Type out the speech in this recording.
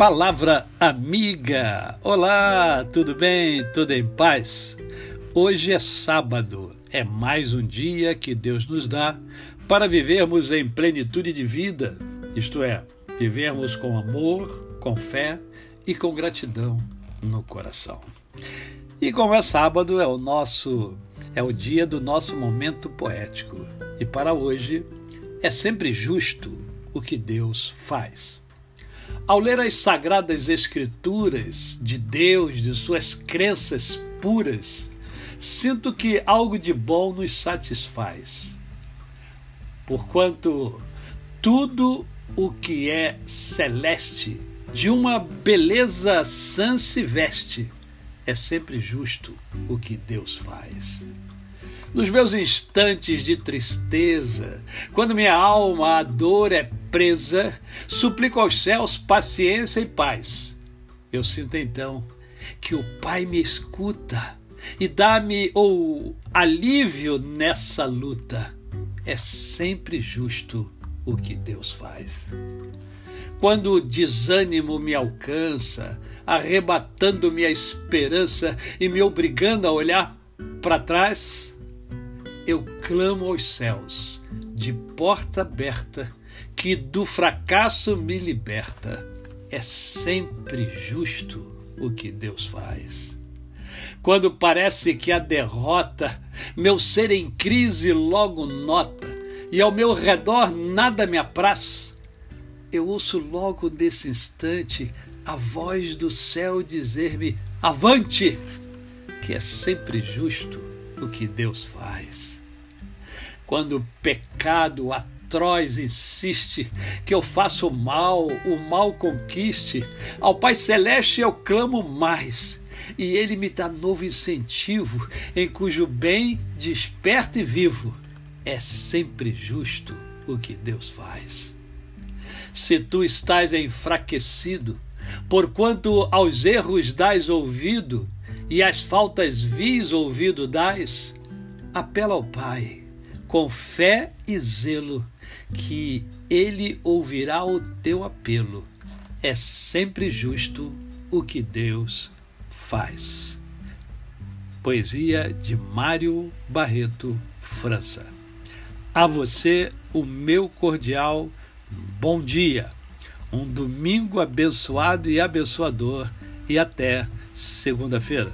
Palavra amiga. Olá, tudo bem? Tudo em paz? Hoje é sábado, é mais um dia que Deus nos dá para vivermos em plenitude de vida, isto é, vivermos com amor, com fé e com gratidão no coração. E como é sábado, é o nosso é o dia do nosso momento poético. E para hoje é sempre justo o que Deus faz. Ao ler as sagradas escrituras de Deus, de suas crenças puras, sinto que algo de bom nos satisfaz. Porquanto tudo o que é celeste, de uma beleza sã se veste, é sempre justo o que Deus faz. Nos meus instantes de tristeza, quando minha alma a dor é presa, suplico aos céus paciência e paz. Eu sinto então que o Pai me escuta e dá-me o alívio nessa luta. É sempre justo o que Deus faz. Quando o desânimo me alcança, arrebatando-me a esperança e me obrigando a olhar para trás, eu clamo aos céus, de porta aberta, que do fracasso me liberta. É sempre justo o que Deus faz. Quando parece que a derrota, meu ser em crise logo nota, e ao meu redor nada me apraz, eu ouço logo nesse instante a voz do céu dizer-me: Avante! Que é sempre justo o que Deus faz. Quando o pecado atroz insiste que eu faço o mal, o mal conquiste, ao Pai Celeste eu clamo mais, e Ele me dá novo incentivo, em cujo bem desperto e vivo. É sempre justo o que Deus faz. Se tu estás enfraquecido, porquanto aos erros dás ouvido e às faltas vis ouvido dás, apela ao Pai com fé e zelo, que Ele ouvirá o teu apelo. É sempre justo o que Deus faz. Poesia de Mário Barreto, França. A você o meu cordial bom dia. Um domingo abençoado e abençoador e até segunda-feira.